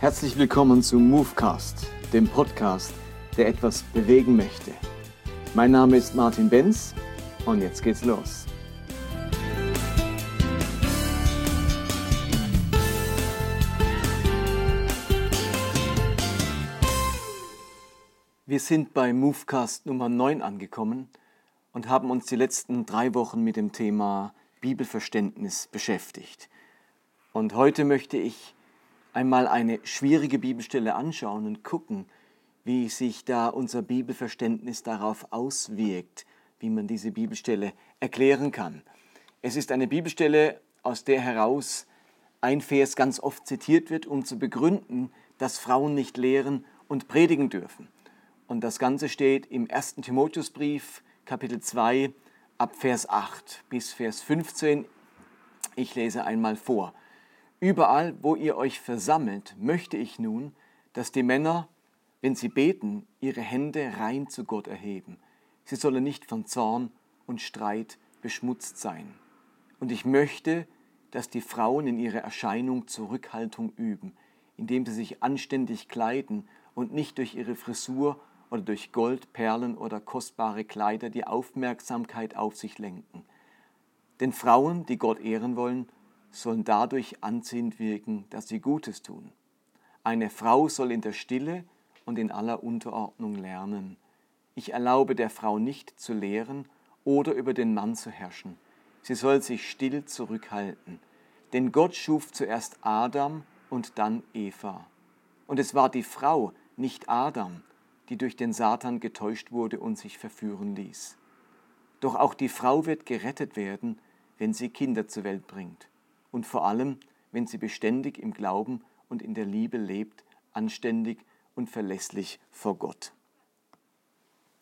Herzlich willkommen zu Movecast, dem Podcast, der etwas bewegen möchte. Mein Name ist Martin Benz und jetzt geht's los. Wir sind bei Movecast Nummer 9 angekommen und haben uns die letzten drei Wochen mit dem Thema Bibelverständnis beschäftigt. Und heute möchte ich einmal eine schwierige Bibelstelle anschauen und gucken, wie sich da unser Bibelverständnis darauf auswirkt, wie man diese Bibelstelle erklären kann. Es ist eine Bibelstelle, aus der heraus ein Vers ganz oft zitiert wird, um zu begründen, dass Frauen nicht lehren und predigen dürfen. Und das Ganze steht im 1. Timotheusbrief, Kapitel 2, ab Vers 8 bis Vers 15. Ich lese einmal vor. Überall, wo ihr euch versammelt, möchte ich nun, dass die Männer, wenn sie beten, ihre Hände rein zu Gott erheben. Sie sollen nicht von Zorn und Streit beschmutzt sein. Und ich möchte, dass die Frauen in ihrer Erscheinung Zurückhaltung üben, indem sie sich anständig kleiden und nicht durch ihre Frisur oder durch Gold, Perlen oder kostbare Kleider die Aufmerksamkeit auf sich lenken. Denn Frauen, die Gott ehren wollen, sollen dadurch anziehend wirken, dass sie Gutes tun. Eine Frau soll in der Stille und in aller Unterordnung lernen. Ich erlaube der Frau nicht zu lehren oder über den Mann zu herrschen. Sie soll sich still zurückhalten. Denn Gott schuf zuerst Adam und dann Eva. Und es war die Frau, nicht Adam, die durch den Satan getäuscht wurde und sich verführen ließ. Doch auch die Frau wird gerettet werden, wenn sie Kinder zur Welt bringt und vor allem, wenn sie beständig im Glauben und in der Liebe lebt, anständig und verlässlich vor Gott.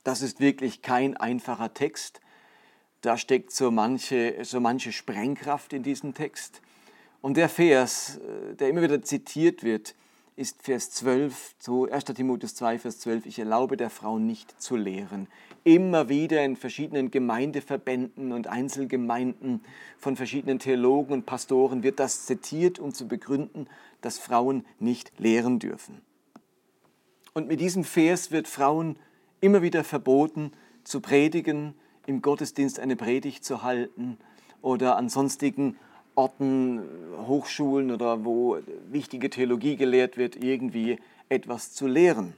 Das ist wirklich kein einfacher Text. Da steckt so manche, so manche Sprengkraft in diesem Text. Und der Vers, äh, der immer wieder zitiert wird, ist Vers 12, so 1. Timotheus 2, Vers 12, ich erlaube der Frau nicht zu lehren. Immer wieder in verschiedenen Gemeindeverbänden und Einzelgemeinden von verschiedenen Theologen und Pastoren wird das zitiert, um zu begründen, dass Frauen nicht lehren dürfen. Und mit diesem Vers wird Frauen immer wieder verboten, zu predigen, im Gottesdienst eine Predigt zu halten oder an sonstigen Orten, Hochschulen oder wo wichtige Theologie gelehrt wird, irgendwie etwas zu lehren.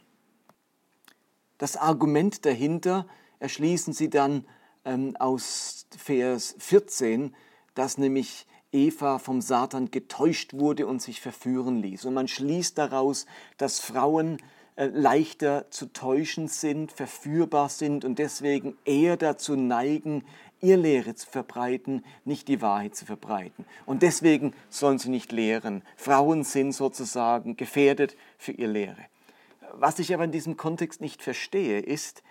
Das Argument dahinter erschließen Sie dann ähm, aus Vers 14, dass nämlich Eva vom Satan getäuscht wurde und sich verführen ließ. Und man schließt daraus, dass Frauen äh, leichter zu täuschen sind, verführbar sind und deswegen eher dazu neigen, ihr Lehre zu verbreiten, nicht die Wahrheit zu verbreiten. Und deswegen sollen sie nicht lehren. Frauen sind sozusagen gefährdet für ihre Lehre. Was ich aber in diesem Kontext nicht verstehe, ist,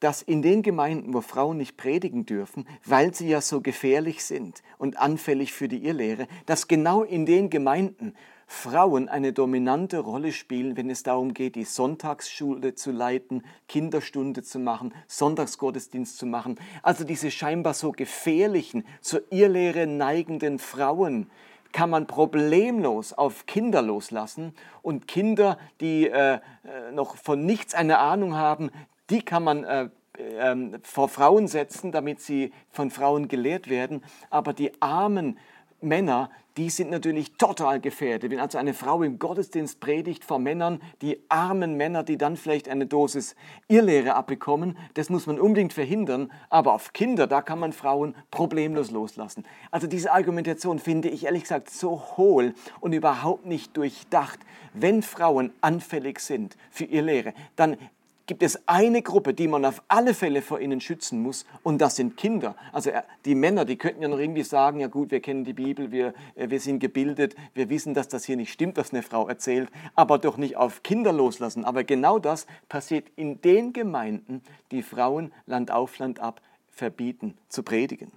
dass in den Gemeinden, wo Frauen nicht predigen dürfen, weil sie ja so gefährlich sind und anfällig für die Irrlehre, dass genau in den Gemeinden Frauen eine dominante Rolle spielen, wenn es darum geht, die Sonntagsschule zu leiten, Kinderstunde zu machen, Sonntagsgottesdienst zu machen. Also diese scheinbar so gefährlichen, zur Irrlehre neigenden Frauen kann man problemlos auf Kinder loslassen und Kinder, die äh, äh noch von nichts eine Ahnung haben, die kann man äh, äh, vor Frauen setzen, damit sie von Frauen gelehrt werden. Aber die armen Männer, die sind natürlich total gefährdet. Wenn also eine Frau im Gottesdienst predigt vor Männern, die armen Männer, die dann vielleicht eine Dosis Irrlehre abbekommen, das muss man unbedingt verhindern. Aber auf Kinder, da kann man Frauen problemlos loslassen. Also diese Argumentation finde ich ehrlich gesagt so hohl und überhaupt nicht durchdacht. Wenn Frauen anfällig sind für Irrlehre, dann gibt es eine Gruppe, die man auf alle Fälle vor ihnen schützen muss, und das sind Kinder. Also äh, die Männer, die könnten ja noch irgendwie sagen, ja gut, wir kennen die Bibel, wir, äh, wir sind gebildet, wir wissen, dass das hier nicht stimmt, was eine Frau erzählt, aber doch nicht auf Kinder loslassen. Aber genau das passiert in den Gemeinden, die Frauen Land auf Land ab verbieten zu predigen.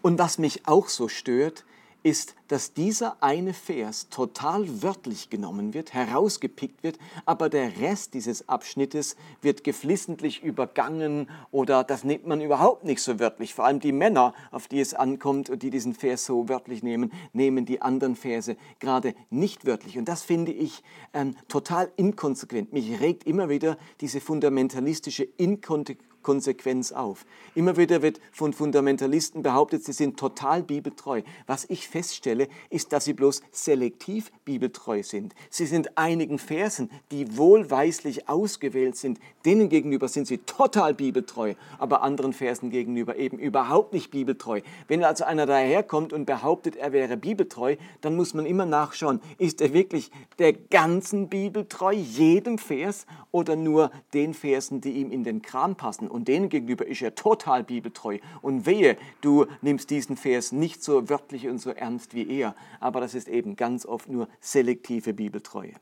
Und was mich auch so stört, ist, dass dieser eine Vers total wörtlich genommen wird, herausgepickt wird, aber der Rest dieses Abschnittes wird geflissentlich übergangen oder das nimmt man überhaupt nicht so wörtlich. Vor allem die Männer, auf die es ankommt und die diesen Vers so wörtlich nehmen, nehmen die anderen Verse gerade nicht wörtlich. Und das finde ich ähm, total inkonsequent. Mich regt immer wieder diese fundamentalistische Inkonsequenz Konsequenz auf. Immer wieder wird von Fundamentalisten behauptet, sie sind total bibeltreu. Was ich feststelle, ist, dass sie bloß selektiv bibeltreu sind. Sie sind einigen Versen, die wohlweislich ausgewählt sind, denen gegenüber sind sie total bibeltreu, aber anderen Versen gegenüber eben überhaupt nicht bibeltreu. Wenn also einer daherkommt und behauptet, er wäre bibeltreu, dann muss man immer nachschauen, ist er wirklich der ganzen Bibel treu, jedem Vers oder nur den Versen, die ihm in den Kram passen? Und denen gegenüber ist er total bibeltreu. Und wehe, du nimmst diesen Vers nicht so wörtlich und so ernst wie er. Aber das ist eben ganz oft nur selektive Bibeltreue.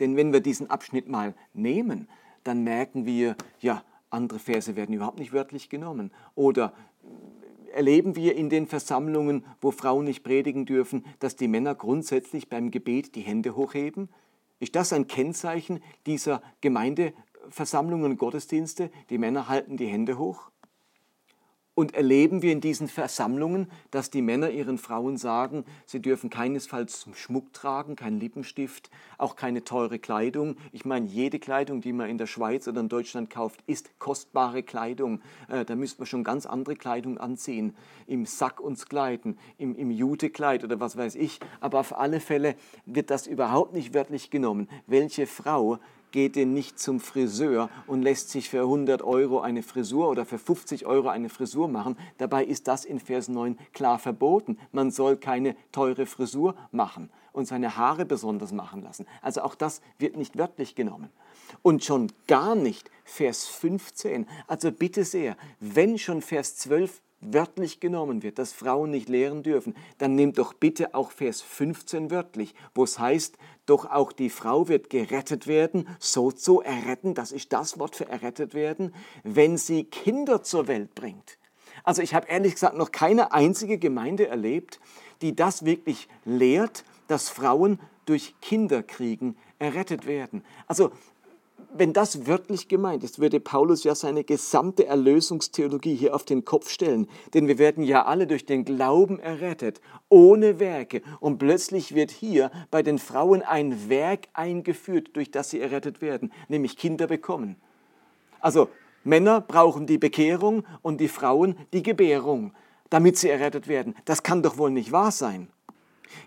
Denn wenn wir diesen Abschnitt mal nehmen, dann merken wir, ja, andere Verse werden überhaupt nicht wörtlich genommen. Oder erleben wir in den Versammlungen, wo Frauen nicht predigen dürfen, dass die Männer grundsätzlich beim Gebet die Hände hochheben? Ist das ein Kennzeichen dieser Gemeinde, Versammlungen Gottesdienste, die Männer halten die Hände hoch. Und erleben wir in diesen Versammlungen, dass die Männer ihren Frauen sagen, sie dürfen keinesfalls Schmuck tragen, kein Lippenstift, auch keine teure Kleidung. Ich meine, jede Kleidung, die man in der Schweiz oder in Deutschland kauft, ist kostbare Kleidung. Äh, da müsste man schon ganz andere Kleidung anziehen. Im Sack uns kleiden, im, im Jutekleid oder was weiß ich. Aber auf alle Fälle wird das überhaupt nicht wörtlich genommen. Welche Frau geht denn nicht zum Friseur und lässt sich für 100 Euro eine Frisur oder für 50 Euro eine Frisur machen. Dabei ist das in Vers 9 klar verboten. Man soll keine teure Frisur machen und seine Haare besonders machen lassen. Also auch das wird nicht wörtlich genommen. Und schon gar nicht Vers 15. Also bitte sehr, wenn schon Vers 12 wörtlich genommen wird, dass Frauen nicht lehren dürfen, dann nehmt doch bitte auch Vers 15 wörtlich, wo es heißt, doch auch die Frau wird gerettet werden, so zu erretten, das ist das Wort für errettet werden, wenn sie Kinder zur Welt bringt. Also ich habe ehrlich gesagt noch keine einzige Gemeinde erlebt, die das wirklich lehrt, dass Frauen durch Kinderkriegen errettet werden. Also wenn das wörtlich gemeint ist, würde Paulus ja seine gesamte Erlösungstheologie hier auf den Kopf stellen. Denn wir werden ja alle durch den Glauben errettet, ohne Werke. Und plötzlich wird hier bei den Frauen ein Werk eingeführt, durch das sie errettet werden, nämlich Kinder bekommen. Also Männer brauchen die Bekehrung und die Frauen die Gebärung, damit sie errettet werden. Das kann doch wohl nicht wahr sein.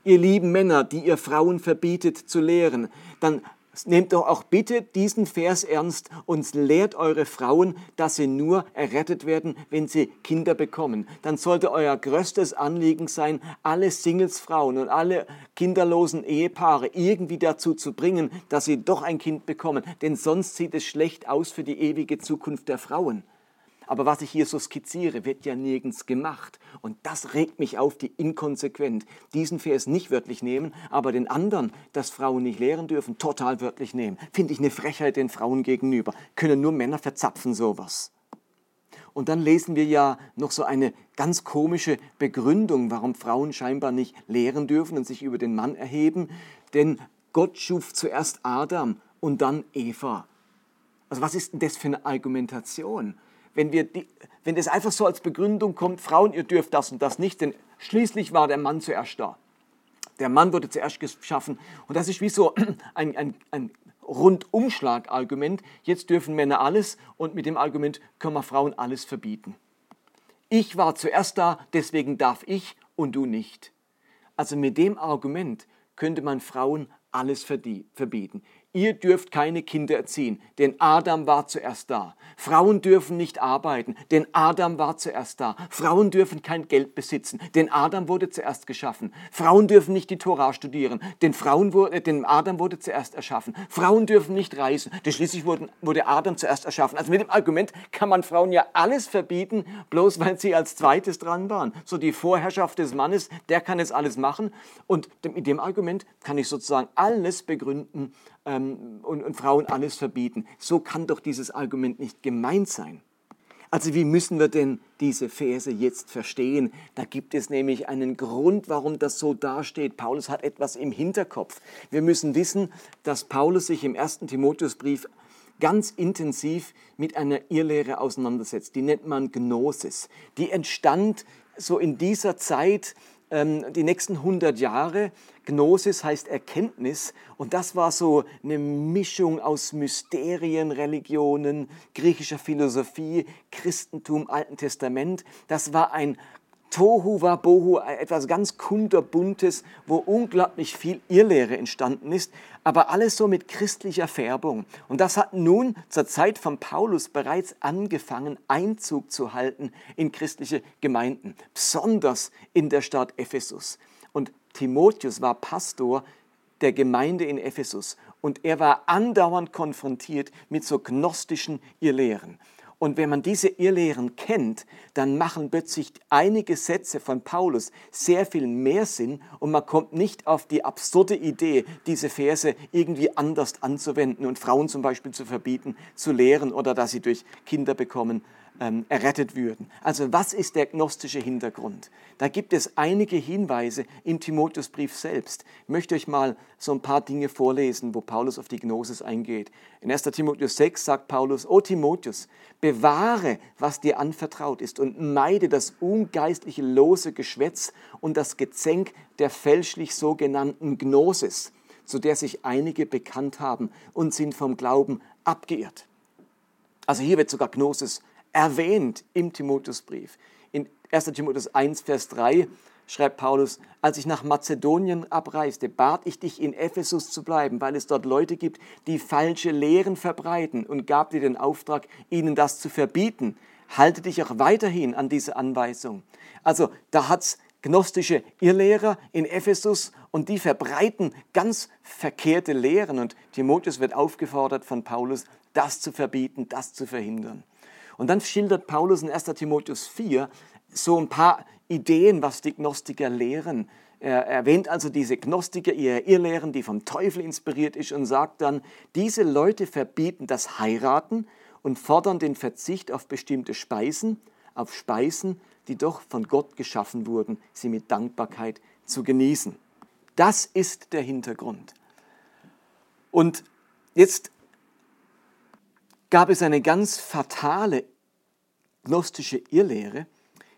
Ihr lieben Männer, die ihr Frauen verbietet zu lehren, dann Nehmt doch auch bitte diesen Vers ernst und lehrt eure Frauen, dass sie nur errettet werden, wenn sie Kinder bekommen. Dann sollte euer größtes Anliegen sein, alle Singlesfrauen und alle kinderlosen Ehepaare irgendwie dazu zu bringen, dass sie doch ein Kind bekommen. Denn sonst sieht es schlecht aus für die ewige Zukunft der Frauen. Aber was ich hier so skizziere, wird ja nirgends gemacht. Und das regt mich auf, die inkonsequent. Diesen Vers nicht wörtlich nehmen, aber den anderen, dass Frauen nicht lehren dürfen, total wörtlich nehmen. Finde ich eine Frechheit den Frauen gegenüber. Können nur Männer verzapfen sowas. Und dann lesen wir ja noch so eine ganz komische Begründung, warum Frauen scheinbar nicht lehren dürfen und sich über den Mann erheben. Denn Gott schuf zuerst Adam und dann Eva. Also was ist denn das für eine Argumentation? Wenn, wir die, wenn das einfach so als Begründung kommt, Frauen, ihr dürft das und das nicht, denn schließlich war der Mann zuerst da. Der Mann wurde zuerst geschaffen und das ist wie so ein, ein, ein Rundumschlagargument. Jetzt dürfen Männer alles und mit dem Argument können wir Frauen alles verbieten. Ich war zuerst da, deswegen darf ich und du nicht. Also mit dem Argument könnte man Frauen alles verbieten. Ihr dürft keine Kinder erziehen, denn Adam war zuerst da. Frauen dürfen nicht arbeiten, denn Adam war zuerst da. Frauen dürfen kein Geld besitzen, denn Adam wurde zuerst geschaffen. Frauen dürfen nicht die Tora studieren, denn, Frauen wurde, denn Adam wurde zuerst erschaffen. Frauen dürfen nicht reisen, denn schließlich wurde, wurde Adam zuerst erschaffen. Also mit dem Argument kann man Frauen ja alles verbieten, bloß weil sie als zweites dran waren. So die Vorherrschaft des Mannes, der kann es alles machen. Und mit dem Argument kann ich sozusagen alles begründen, ähm, und, und Frauen alles verbieten. So kann doch dieses Argument nicht gemeint sein. Also wie müssen wir denn diese Verse jetzt verstehen? Da gibt es nämlich einen Grund, warum das so dasteht. Paulus hat etwas im Hinterkopf. Wir müssen wissen, dass Paulus sich im ersten Timotheusbrief ganz intensiv mit einer Irrlehre auseinandersetzt. Die nennt man Gnosis. Die entstand so in dieser Zeit, ähm, die nächsten 100 Jahre. Gnosis heißt Erkenntnis und das war so eine Mischung aus Mysterien, Religionen, griechischer Philosophie, Christentum, Alten Testament. Das war ein Tohu wa Bohu, etwas ganz kunterbuntes, wo unglaublich viel Irrlehre entstanden ist, aber alles so mit christlicher Färbung. Und das hat nun zur Zeit von Paulus bereits angefangen, Einzug zu halten in christliche Gemeinden, besonders in der Stadt Ephesus. Und Timotheus war Pastor der Gemeinde in Ephesus und er war andauernd konfrontiert mit so gnostischen Irrlehren. Und wenn man diese Irrlehren kennt, dann machen plötzlich einige Sätze von Paulus sehr viel mehr Sinn und man kommt nicht auf die absurde Idee, diese Verse irgendwie anders anzuwenden und Frauen zum Beispiel zu verbieten, zu lehren oder dass sie durch Kinder bekommen ähm, errettet würden. Also was ist der gnostische Hintergrund? Da gibt es einige Hinweise im Timotheusbrief selbst. Ich möchte euch mal so ein paar Dinge vorlesen, wo Paulus auf die Gnosis eingeht. In 1. Timotheus 6 sagt Paulus, O Timotheus, bewahre, was dir anvertraut ist und meide das ungeistliche lose Geschwätz und das Gezänk der fälschlich sogenannten Gnosis, zu der sich einige bekannt haben und sind vom Glauben abgeirrt. Also hier wird sogar Gnosis erwähnt im Timotheusbrief. In 1. Timotheus 1, Vers 3 schreibt Paulus, als ich nach Mazedonien abreiste, bat ich dich in Ephesus zu bleiben, weil es dort Leute gibt, die falsche Lehren verbreiten und gab dir den Auftrag, ihnen das zu verbieten. Halte dich auch weiterhin an diese Anweisung. Also da hat es gnostische Irrlehrer in Ephesus und die verbreiten ganz verkehrte Lehren und Timotheus wird aufgefordert von Paulus, das zu verbieten, das zu verhindern. Und dann schildert Paulus in 1 Timotheus 4 so ein paar Ideen, was die Gnostiker lehren. Er erwähnt also diese Gnostiker, ihre Irrlehren, die vom Teufel inspiriert ist und sagt dann, diese Leute verbieten das Heiraten und fordern den Verzicht auf bestimmte Speisen, auf Speisen, die doch von Gott geschaffen wurden, sie mit Dankbarkeit zu genießen. Das ist der Hintergrund. Und jetzt gab es eine ganz fatale gnostische Irrlehre,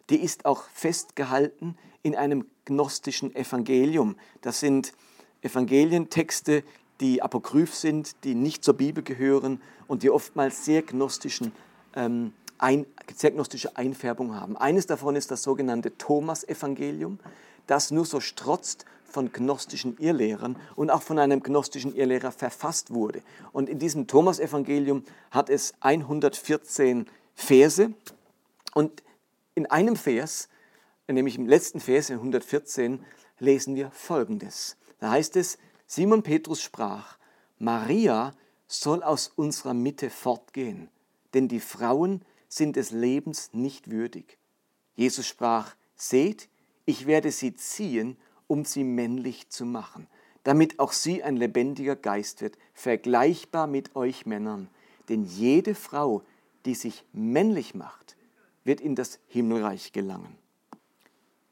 die ist auch festgehalten in einem gnostischen Evangelium. Das sind Evangelientexte, die apokryph sind, die nicht zur Bibel gehören und die oftmals sehr, gnostischen, ähm, ein, sehr gnostische Einfärbung haben. Eines davon ist das sogenannte Thomas-Evangelium, das nur so strotzt von gnostischen Irrlehrern und auch von einem gnostischen Irrlehrer verfasst wurde. Und in diesem Thomas-Evangelium hat es 114 Verse und in einem Vers, nämlich im letzten Vers, in 114, lesen wir Folgendes. Da heißt es, Simon Petrus sprach, Maria soll aus unserer Mitte fortgehen, denn die Frauen sind des Lebens nicht würdig. Jesus sprach, seht, ich werde sie ziehen um sie männlich zu machen, damit auch sie ein lebendiger Geist wird, vergleichbar mit euch Männern. Denn jede Frau, die sich männlich macht, wird in das Himmelreich gelangen.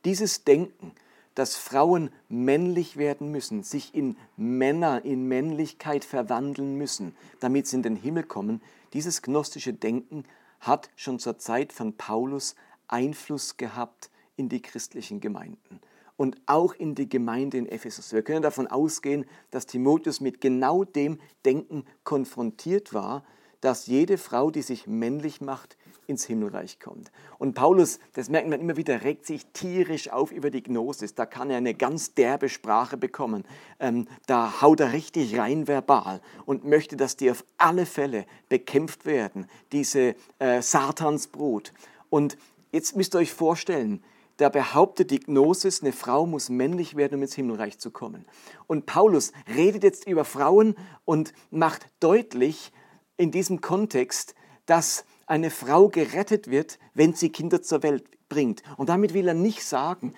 Dieses Denken, dass Frauen männlich werden müssen, sich in Männer, in Männlichkeit verwandeln müssen, damit sie in den Himmel kommen, dieses gnostische Denken hat schon zur Zeit von Paulus Einfluss gehabt in die christlichen Gemeinden und auch in die Gemeinde in Ephesus. Wir können davon ausgehen, dass Timotheus mit genau dem Denken konfrontiert war, dass jede Frau, die sich männlich macht, ins Himmelreich kommt. Und Paulus, das merkt man immer wieder, regt sich tierisch auf über die Gnosis. Da kann er eine ganz derbe Sprache bekommen. Ähm, da haut er richtig rein verbal und möchte, dass die auf alle Fälle bekämpft werden, diese äh, Satansbrut. Und jetzt müsst ihr euch vorstellen, da behauptet die Gnosis, eine Frau muss männlich werden, um ins Himmelreich zu kommen. Und Paulus redet jetzt über Frauen und macht deutlich in diesem Kontext, dass eine Frau gerettet wird, wenn sie Kinder zur Welt bringt. Und damit will er nicht sagen,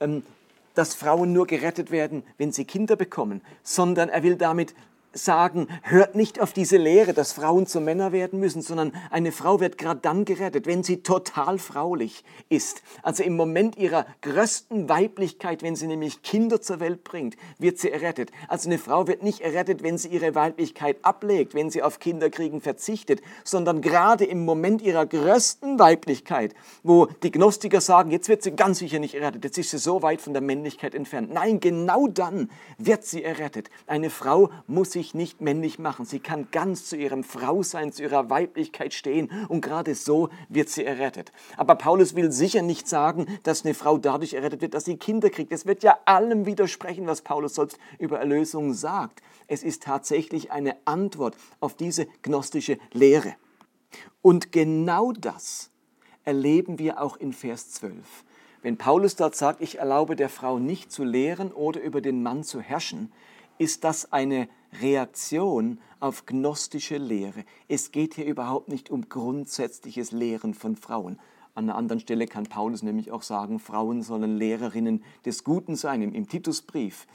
ähm, dass Frauen nur gerettet werden, wenn sie Kinder bekommen, sondern er will damit sagen, hört nicht auf diese Lehre, dass Frauen zu Männer werden müssen, sondern eine Frau wird gerade dann gerettet, wenn sie total fraulich ist. Also im Moment ihrer größten Weiblichkeit, wenn sie nämlich Kinder zur Welt bringt, wird sie errettet. Also eine Frau wird nicht errettet, wenn sie ihre Weiblichkeit ablegt, wenn sie auf Kinderkriegen verzichtet, sondern gerade im Moment ihrer größten Weiblichkeit, wo die Gnostiker sagen, jetzt wird sie ganz sicher nicht errettet, jetzt ist sie so weit von der Männlichkeit entfernt. Nein, genau dann wird sie errettet. Eine Frau muss sich nicht männlich machen. Sie kann ganz zu ihrem Frausein, zu ihrer Weiblichkeit stehen und gerade so wird sie errettet. Aber Paulus will sicher nicht sagen, dass eine Frau dadurch errettet wird, dass sie Kinder kriegt. Es wird ja allem widersprechen, was Paulus sonst über Erlösung sagt. Es ist tatsächlich eine Antwort auf diese gnostische Lehre. Und genau das erleben wir auch in Vers 12. Wenn Paulus dort sagt, ich erlaube der Frau nicht zu lehren oder über den Mann zu herrschen, ist das eine Reaktion auf gnostische Lehre. Es geht hier überhaupt nicht um grundsätzliches Lehren von Frauen. An einer anderen Stelle kann Paulus nämlich auch sagen, Frauen sollen Lehrerinnen des Guten sein, im, Titusbrief.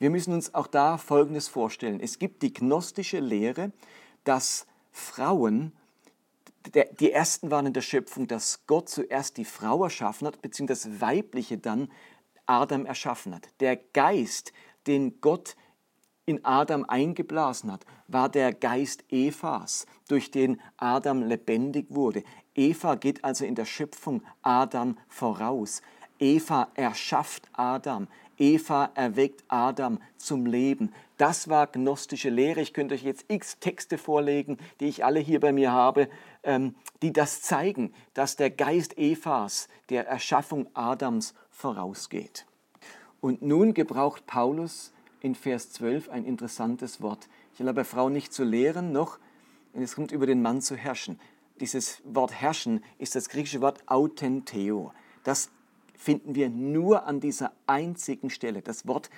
Wir müssen uns auch da Folgendes vorstellen. Es gibt die gnostische Lehre, dass Frauen die ersten waren in der Schöpfung, dass Gott zuerst die Frau erschaffen hat, beziehungsweise das Weibliche dann Adam erschaffen hat. Der Geist, den Gott in Adam eingeblasen hat, war der Geist Evas, durch den Adam lebendig wurde. Eva geht also in der Schöpfung Adam voraus. Eva erschafft Adam. Eva erweckt Adam zum Leben. Das war gnostische Lehre. Ich könnte euch jetzt x Texte vorlegen, die ich alle hier bei mir habe, ähm, die das zeigen, dass der Geist Evas der Erschaffung Adams vorausgeht. Und nun gebraucht Paulus in Vers 12 ein interessantes Wort. Ich erlaube Frau nicht zu lehren, noch, es kommt über den Mann zu herrschen. Dieses Wort herrschen ist das griechische Wort autenteo. Das finden wir nur an dieser einzigen Stelle. Das Wort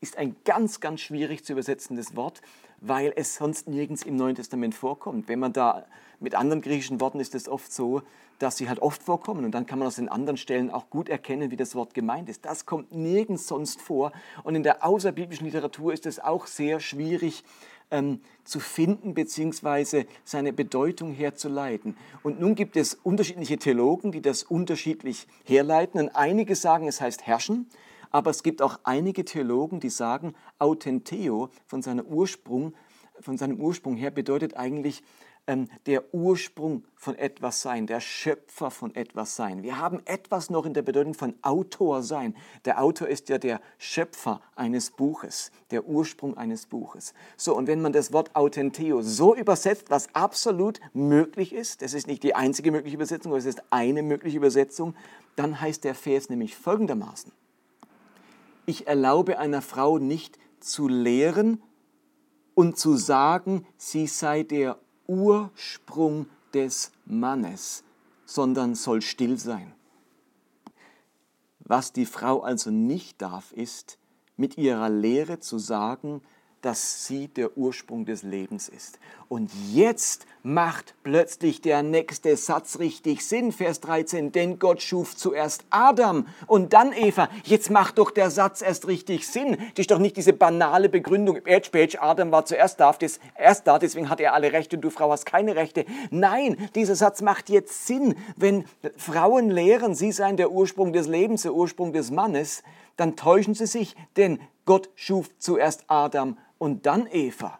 ist ein ganz, ganz schwierig zu übersetzendes Wort, weil es sonst nirgends im Neuen Testament vorkommt. Wenn man da mit anderen griechischen Worten ist es oft so, dass sie halt oft vorkommen und dann kann man aus den anderen Stellen auch gut erkennen, wie das Wort gemeint ist. Das kommt nirgends sonst vor und in der außerbiblischen Literatur ist es auch sehr schwierig ähm, zu finden bzw. seine Bedeutung herzuleiten. Und nun gibt es unterschiedliche Theologen, die das unterschiedlich herleiten und einige sagen, es heißt herrschen, aber es gibt auch einige Theologen, die sagen, Authenteo von, seiner Ursprung, von seinem Ursprung her bedeutet eigentlich ähm, der Ursprung von etwas sein, der Schöpfer von etwas sein. Wir haben etwas noch in der Bedeutung von Autor sein. Der Autor ist ja der Schöpfer eines Buches, der Ursprung eines Buches. So, und wenn man das Wort Authenteo so übersetzt, was absolut möglich ist, das ist nicht die einzige mögliche Übersetzung, aber es ist eine mögliche Übersetzung, dann heißt der Vers nämlich folgendermaßen ich erlaube einer Frau nicht zu lehren und zu sagen, sie sei der Ursprung des Mannes, sondern soll still sein. Was die Frau also nicht darf, ist, mit ihrer Lehre zu sagen, dass sie der Ursprung des Lebens ist. Und jetzt macht plötzlich der nächste Satz richtig Sinn, Vers 13, denn Gott schuf zuerst Adam und dann Eva. Jetzt macht doch der Satz erst richtig Sinn. Das ist doch nicht diese banale Begründung, Edge, Page, Adam war zuerst da, erst da, deswegen hat er alle Rechte und du Frau hast keine Rechte. Nein, dieser Satz macht jetzt Sinn. Wenn Frauen lehren, sie seien der Ursprung des Lebens, der Ursprung des Mannes, dann täuschen sie sich, denn Gott schuf zuerst Adam und dann Eva.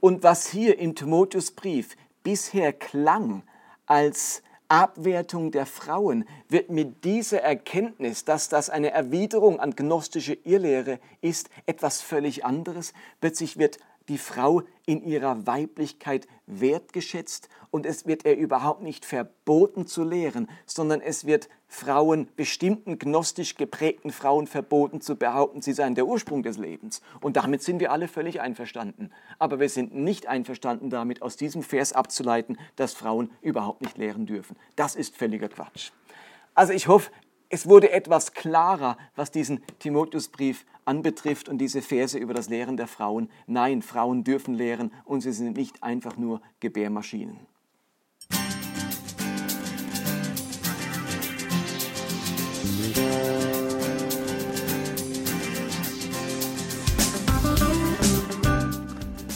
Und was hier im Timotheusbrief bisher klang als Abwertung der Frauen, wird mit dieser Erkenntnis, dass das eine Erwiderung an gnostische Irrlehre ist, etwas völlig anderes. Plötzlich wird die Frau in ihrer Weiblichkeit wertgeschätzt und es wird ihr überhaupt nicht verboten zu lehren, sondern es wird Frauen, bestimmten gnostisch geprägten Frauen verboten zu behaupten, sie seien der Ursprung des Lebens. Und damit sind wir alle völlig einverstanden. Aber wir sind nicht einverstanden damit, aus diesem Vers abzuleiten, dass Frauen überhaupt nicht lehren dürfen. Das ist völliger Quatsch. Also ich hoffe, es wurde etwas klarer, was diesen Timotheusbrief anbetrifft und diese Verse über das Lehren der Frauen. Nein, Frauen dürfen lehren und sie sind nicht einfach nur Gebärmaschinen.